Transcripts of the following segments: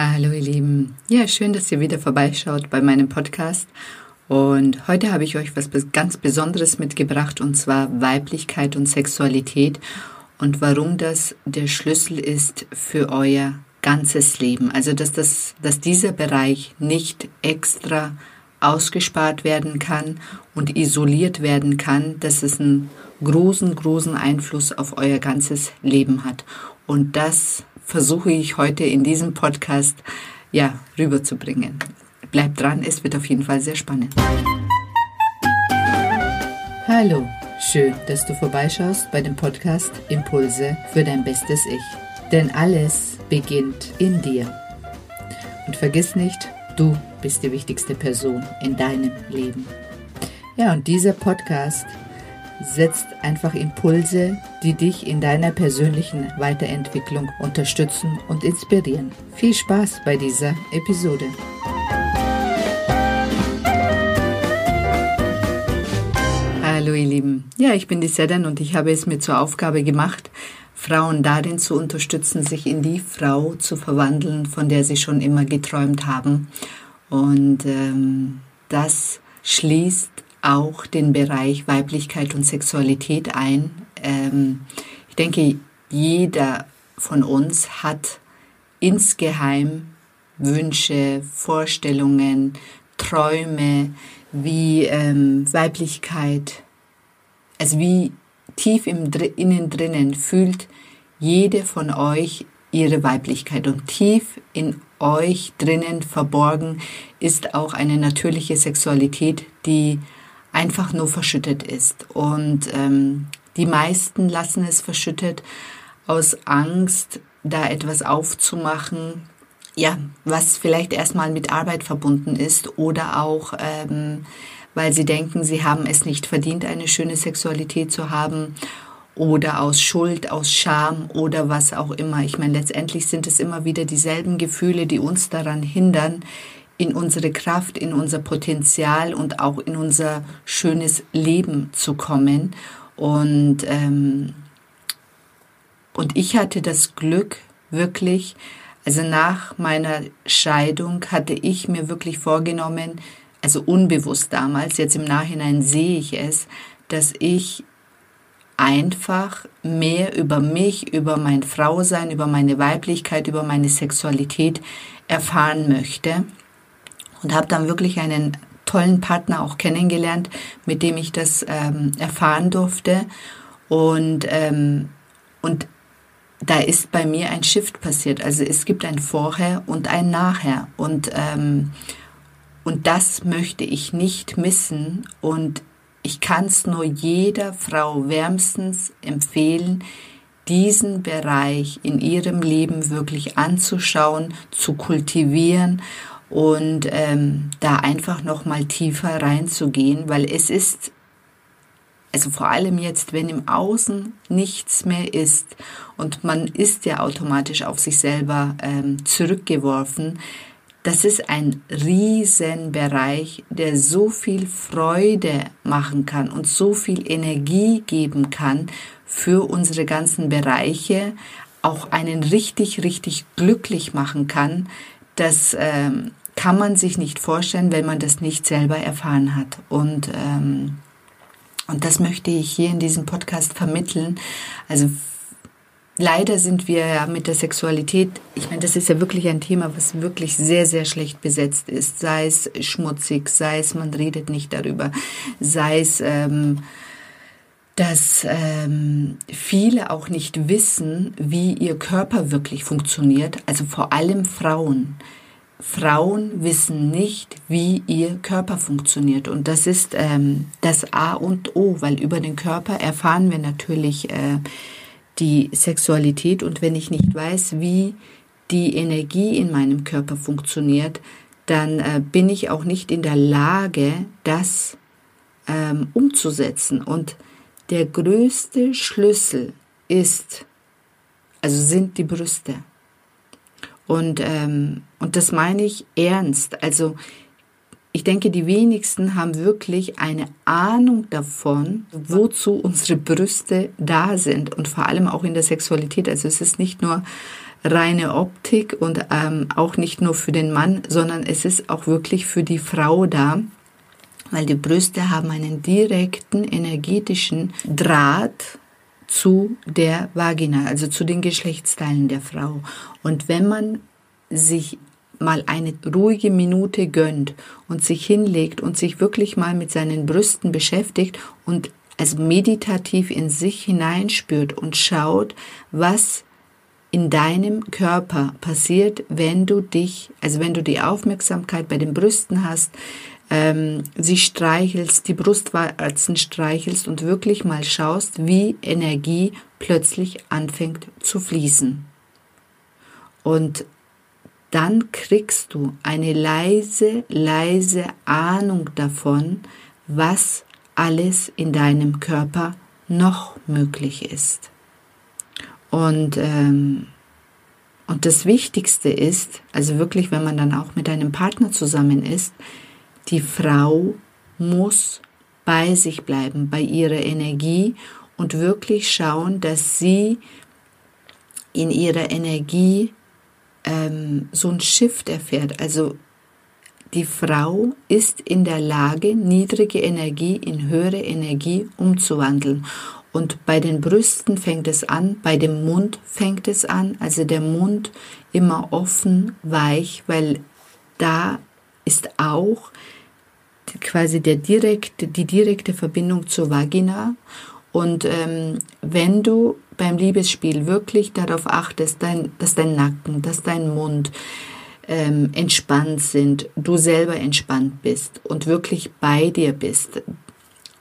Hallo ihr Lieben. Ja, schön, dass ihr wieder vorbeischaut bei meinem Podcast. Und heute habe ich euch was ganz Besonderes mitgebracht, und zwar Weiblichkeit und Sexualität und warum das der Schlüssel ist für euer ganzes Leben. Also, dass, das, dass dieser Bereich nicht extra ausgespart werden kann und isoliert werden kann, dass es einen großen, großen Einfluss auf euer ganzes Leben hat. Und das versuche ich heute in diesem Podcast ja rüberzubringen. Bleibt dran, es wird auf jeden Fall sehr spannend. Hallo, schön, dass du vorbeischaust bei dem Podcast Impulse für dein bestes Ich. Denn alles beginnt in dir. Und vergiss nicht, du bist die wichtigste Person in deinem Leben. Ja, und dieser Podcast setzt einfach Impulse, die dich in deiner persönlichen Weiterentwicklung unterstützen und inspirieren. Viel Spaß bei dieser Episode. Hallo ihr Lieben. Ja, ich bin die Sedan und ich habe es mir zur Aufgabe gemacht, Frauen darin zu unterstützen, sich in die Frau zu verwandeln, von der sie schon immer geträumt haben. Und ähm, das schließt auch den Bereich Weiblichkeit und Sexualität ein. Ähm, ich denke, jeder von uns hat insgeheim Wünsche, Vorstellungen, Träume, wie ähm, Weiblichkeit, also wie tief im, innen drinnen fühlt jede von euch ihre Weiblichkeit und tief in euch drinnen verborgen ist auch eine natürliche Sexualität, die einfach nur verschüttet ist. Und ähm, die meisten lassen es verschüttet aus Angst, da etwas aufzumachen, ja, was vielleicht erstmal mit Arbeit verbunden ist oder auch, ähm, weil sie denken, sie haben es nicht verdient, eine schöne Sexualität zu haben oder aus Schuld, aus Scham oder was auch immer. Ich meine, letztendlich sind es immer wieder dieselben Gefühle, die uns daran hindern, in unsere Kraft, in unser Potenzial und auch in unser schönes Leben zu kommen. Und, ähm, und ich hatte das Glück, wirklich, also nach meiner Scheidung hatte ich mir wirklich vorgenommen, also unbewusst damals, jetzt im Nachhinein sehe ich es, dass ich einfach mehr über mich, über mein Frausein, über meine Weiblichkeit, über meine Sexualität erfahren möchte und habe dann wirklich einen tollen Partner auch kennengelernt, mit dem ich das ähm, erfahren durfte. Und, ähm, und da ist bei mir ein Shift passiert. Also es gibt ein Vorher und ein Nachher. Und, ähm, und das möchte ich nicht missen. Und ich kann es nur jeder Frau wärmstens empfehlen, diesen Bereich in ihrem Leben wirklich anzuschauen, zu kultivieren und ähm, da einfach noch mal tiefer reinzugehen, weil es ist also vor allem jetzt, wenn im Außen nichts mehr ist und man ist ja automatisch auf sich selber ähm, zurückgeworfen, das ist ein Riesenbereich, der so viel Freude machen kann und so viel Energie geben kann für unsere ganzen Bereiche, auch einen richtig, richtig glücklich machen kann, das ähm, kann man sich nicht vorstellen, wenn man das nicht selber erfahren hat. Und, ähm, und das möchte ich hier in diesem Podcast vermitteln. Also leider sind wir ja mit der Sexualität, ich meine, das ist ja wirklich ein Thema, was wirklich sehr, sehr schlecht besetzt ist. Sei es schmutzig, sei es, man redet nicht darüber, sei es, ähm, dass ähm, viele auch nicht wissen, wie ihr Körper wirklich funktioniert, also vor allem Frauen. Frauen wissen nicht, wie ihr Körper funktioniert. Und das ist ähm, das A und O, weil über den Körper erfahren wir natürlich äh, die Sexualität. Und wenn ich nicht weiß, wie die Energie in meinem Körper funktioniert, dann äh, bin ich auch nicht in der Lage, das ähm, umzusetzen. Und der größte Schlüssel ist, also sind die Brüste. Und, ähm, und das meine ich ernst. Also ich denke, die wenigsten haben wirklich eine Ahnung davon, wozu unsere Brüste da sind und vor allem auch in der Sexualität. Also es ist nicht nur reine Optik und ähm, auch nicht nur für den Mann, sondern es ist auch wirklich für die Frau da, weil die Brüste haben einen direkten energetischen Draht zu der Vagina, also zu den Geschlechtsteilen der Frau. Und wenn man sich mal eine ruhige Minute gönnt und sich hinlegt und sich wirklich mal mit seinen Brüsten beschäftigt und also meditativ in sich hineinspürt und schaut, was in deinem Körper passiert, wenn du dich, also wenn du die Aufmerksamkeit bei den Brüsten hast, ähm, sie streichelst, die Brustwarzen streichelst und wirklich mal schaust, wie Energie plötzlich anfängt zu fließen. Und dann kriegst du eine leise, leise Ahnung davon, was alles in deinem Körper noch möglich ist. Und, ähm, und das Wichtigste ist, also wirklich, wenn man dann auch mit einem Partner zusammen ist, die Frau muss bei sich bleiben, bei ihrer Energie und wirklich schauen, dass sie in ihrer Energie ähm, so ein Shift erfährt. Also die Frau ist in der Lage, niedrige Energie in höhere Energie umzuwandeln. Und bei den Brüsten fängt es an, bei dem Mund fängt es an, also der Mund immer offen, weich, weil da ist auch quasi der direkte, die direkte Verbindung zur Vagina. Und ähm, wenn du beim Liebesspiel wirklich darauf achtest, dein, dass dein Nacken, dass dein Mund ähm, entspannt sind, du selber entspannt bist und wirklich bei dir bist,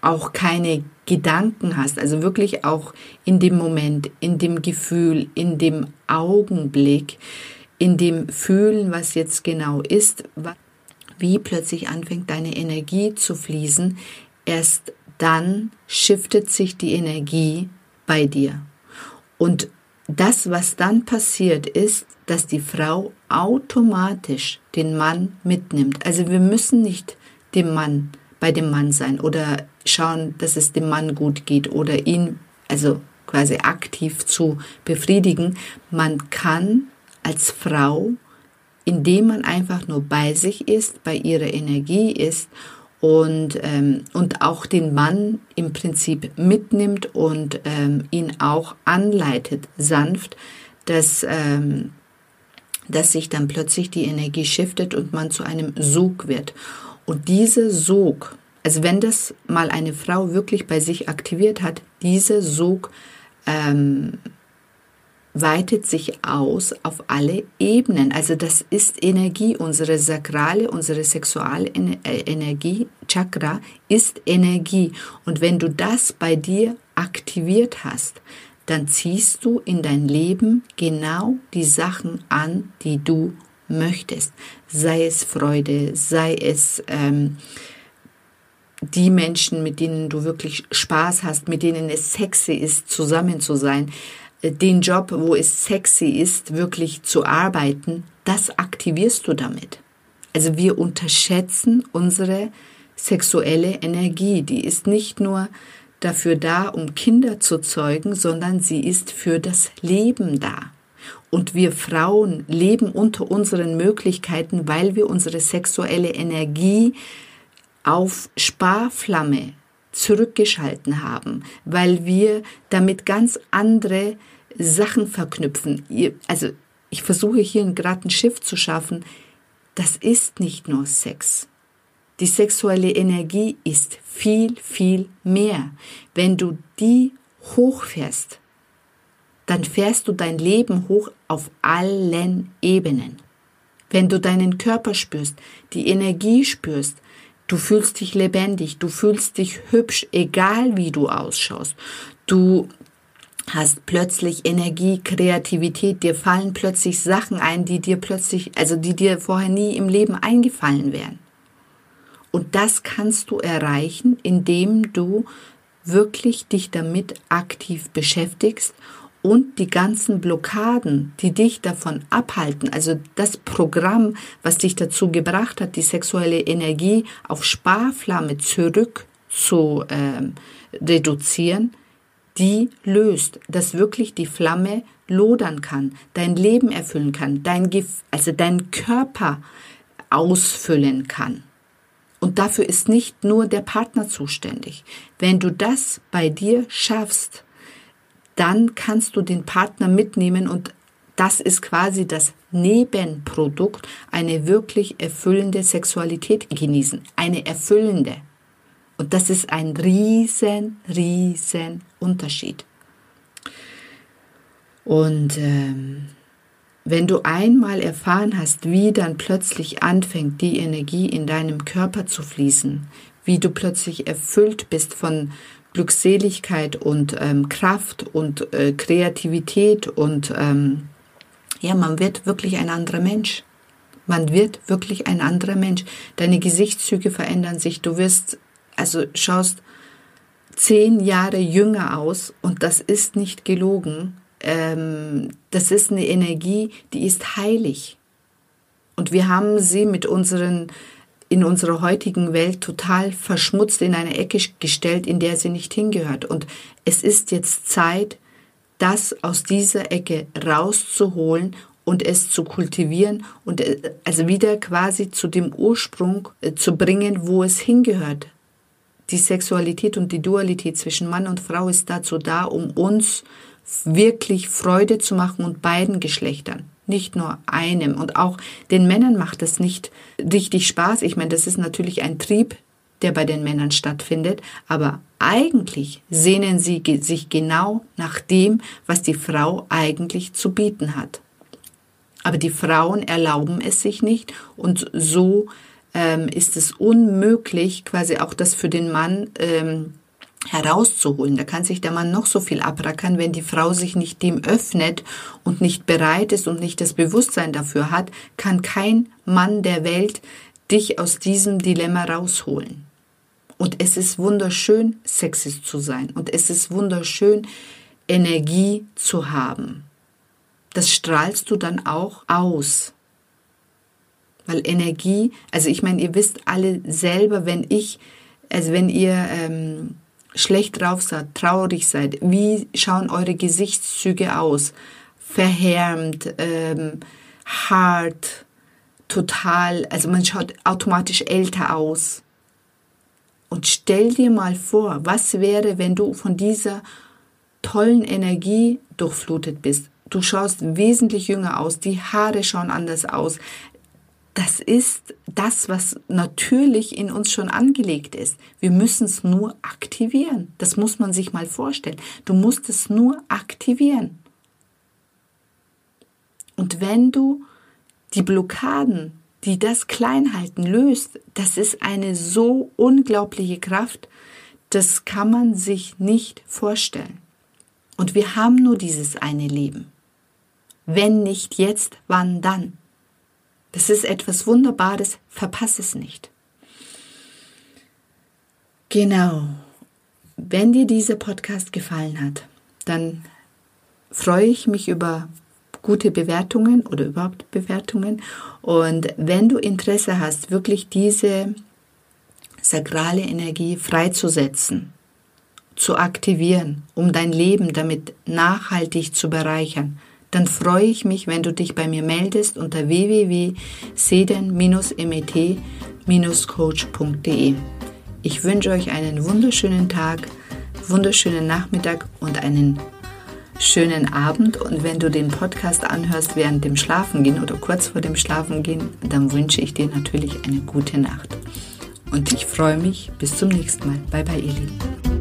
auch keine Gedanken hast, also wirklich auch in dem Moment, in dem Gefühl, in dem Augenblick, in dem Fühlen, was jetzt genau ist, wie plötzlich anfängt deine Energie zu fließen, erst dann shiftet sich die Energie bei dir. Und das, was dann passiert, ist, dass die Frau automatisch den Mann mitnimmt. Also wir müssen nicht dem Mann bei dem Mann sein oder schauen, dass es dem Mann gut geht oder ihn also quasi aktiv zu befriedigen. Man kann als Frau indem man einfach nur bei sich ist, bei ihrer Energie ist und, ähm, und auch den Mann im Prinzip mitnimmt und ähm, ihn auch anleitet, sanft, dass, ähm, dass sich dann plötzlich die Energie shiftet und man zu einem Sog wird. Und dieser Sog, also wenn das mal eine Frau wirklich bei sich aktiviert hat, dieser Sog ähm, weitet sich aus auf alle Ebenen. Also das ist Energie, unsere sakrale, unsere Sexualenergie, Chakra ist Energie. Und wenn du das bei dir aktiviert hast, dann ziehst du in dein Leben genau die Sachen an, die du möchtest. Sei es Freude, sei es ähm, die Menschen, mit denen du wirklich Spaß hast, mit denen es sexy ist, zusammen zu sein den Job, wo es sexy ist, wirklich zu arbeiten, das aktivierst du damit. Also wir unterschätzen unsere sexuelle Energie. Die ist nicht nur dafür da, um Kinder zu zeugen, sondern sie ist für das Leben da. Und wir Frauen leben unter unseren Möglichkeiten, weil wir unsere sexuelle Energie auf Sparflamme zurückgeschalten haben, weil wir damit ganz andere Sachen verknüpfen. Also ich versuche hier gerade ein Schiff zu schaffen. Das ist nicht nur Sex. Die sexuelle Energie ist viel, viel mehr. Wenn du die hochfährst, dann fährst du dein Leben hoch auf allen Ebenen. Wenn du deinen Körper spürst, die Energie spürst, du fühlst dich lebendig, du fühlst dich hübsch, egal wie du ausschaust. Du hast plötzlich Energie, Kreativität, dir fallen plötzlich Sachen ein, die dir plötzlich, also die dir vorher nie im Leben eingefallen wären. Und das kannst du erreichen, indem du wirklich dich damit aktiv beschäftigst und die ganzen Blockaden, die dich davon abhalten, also das Programm, was dich dazu gebracht hat, die sexuelle Energie auf Sparflamme zurück zu äh, reduzieren, die löst, dass wirklich die Flamme lodern kann, dein Leben erfüllen kann, dein, also dein Körper ausfüllen kann. Und dafür ist nicht nur der Partner zuständig. Wenn du das bei dir schaffst, dann kannst du den Partner mitnehmen und das ist quasi das Nebenprodukt, eine wirklich erfüllende Sexualität genießen. Eine erfüllende. Und das ist ein riesen, riesen Unterschied. Und ähm, wenn du einmal erfahren hast, wie dann plötzlich anfängt, die Energie in deinem Körper zu fließen, wie du plötzlich erfüllt bist von Glückseligkeit und ähm, Kraft und äh, Kreativität und ähm, ja, man wird wirklich ein anderer Mensch. Man wird wirklich ein anderer Mensch. Deine Gesichtszüge verändern sich. Du wirst, also schaust zehn Jahre jünger aus und das ist nicht gelogen. Ähm, das ist eine Energie, die ist heilig. Und wir haben sie mit unseren in unserer heutigen Welt total verschmutzt in eine Ecke gestellt, in der sie nicht hingehört. Und es ist jetzt Zeit, das aus dieser Ecke rauszuholen und es zu kultivieren und äh, also wieder quasi zu dem Ursprung äh, zu bringen, wo es hingehört. Die Sexualität und die Dualität zwischen Mann und Frau ist dazu da, um uns wirklich Freude zu machen und beiden Geschlechtern, nicht nur einem. Und auch den Männern macht es nicht richtig Spaß. Ich meine, das ist natürlich ein Trieb, der bei den Männern stattfindet, aber eigentlich sehnen sie sich genau nach dem, was die Frau eigentlich zu bieten hat. Aber die Frauen erlauben es sich nicht und so ähm, ist es unmöglich, quasi auch das für den Mann ähm, herauszuholen. Da kann sich der Mann noch so viel abrackern, wenn die Frau sich nicht dem öffnet und nicht bereit ist und nicht das Bewusstsein dafür hat, kann kein Mann der Welt dich aus diesem Dilemma rausholen. Und es ist wunderschön, Sexist zu sein. Und es ist wunderschön, Energie zu haben. Das strahlst du dann auch aus. Weil Energie, also ich meine, ihr wisst alle selber, wenn ich, also wenn ihr ähm, schlecht drauf seid, traurig seid, wie schauen eure Gesichtszüge aus? Verhärmt, ähm, hart, total, also man schaut automatisch älter aus. Und stell dir mal vor, was wäre, wenn du von dieser tollen Energie durchflutet bist. Du schaust wesentlich jünger aus, die Haare schauen anders aus. Das ist das, was natürlich in uns schon angelegt ist. Wir müssen es nur aktivieren. Das muss man sich mal vorstellen. Du musst es nur aktivieren. Und wenn du die Blockaden die das Kleinhalten löst, das ist eine so unglaubliche Kraft, das kann man sich nicht vorstellen. Und wir haben nur dieses eine Leben. Wenn nicht jetzt, wann dann? Das ist etwas Wunderbares, verpasse es nicht. Genau. Wenn dir dieser Podcast gefallen hat, dann freue ich mich über gute Bewertungen oder überhaupt Bewertungen. Und wenn du Interesse hast, wirklich diese sakrale Energie freizusetzen, zu aktivieren, um dein Leben damit nachhaltig zu bereichern, dann freue ich mich, wenn du dich bei mir meldest unter www.seden-met-coach.de. Ich wünsche euch einen wunderschönen Tag, wunderschönen Nachmittag und einen schönen Abend und wenn du den Podcast anhörst während dem Schlafengehen oder kurz vor dem Schlafengehen, dann wünsche ich dir natürlich eine gute Nacht. Und ich freue mich bis zum nächsten Mal. Bye bye, ihr Lieben.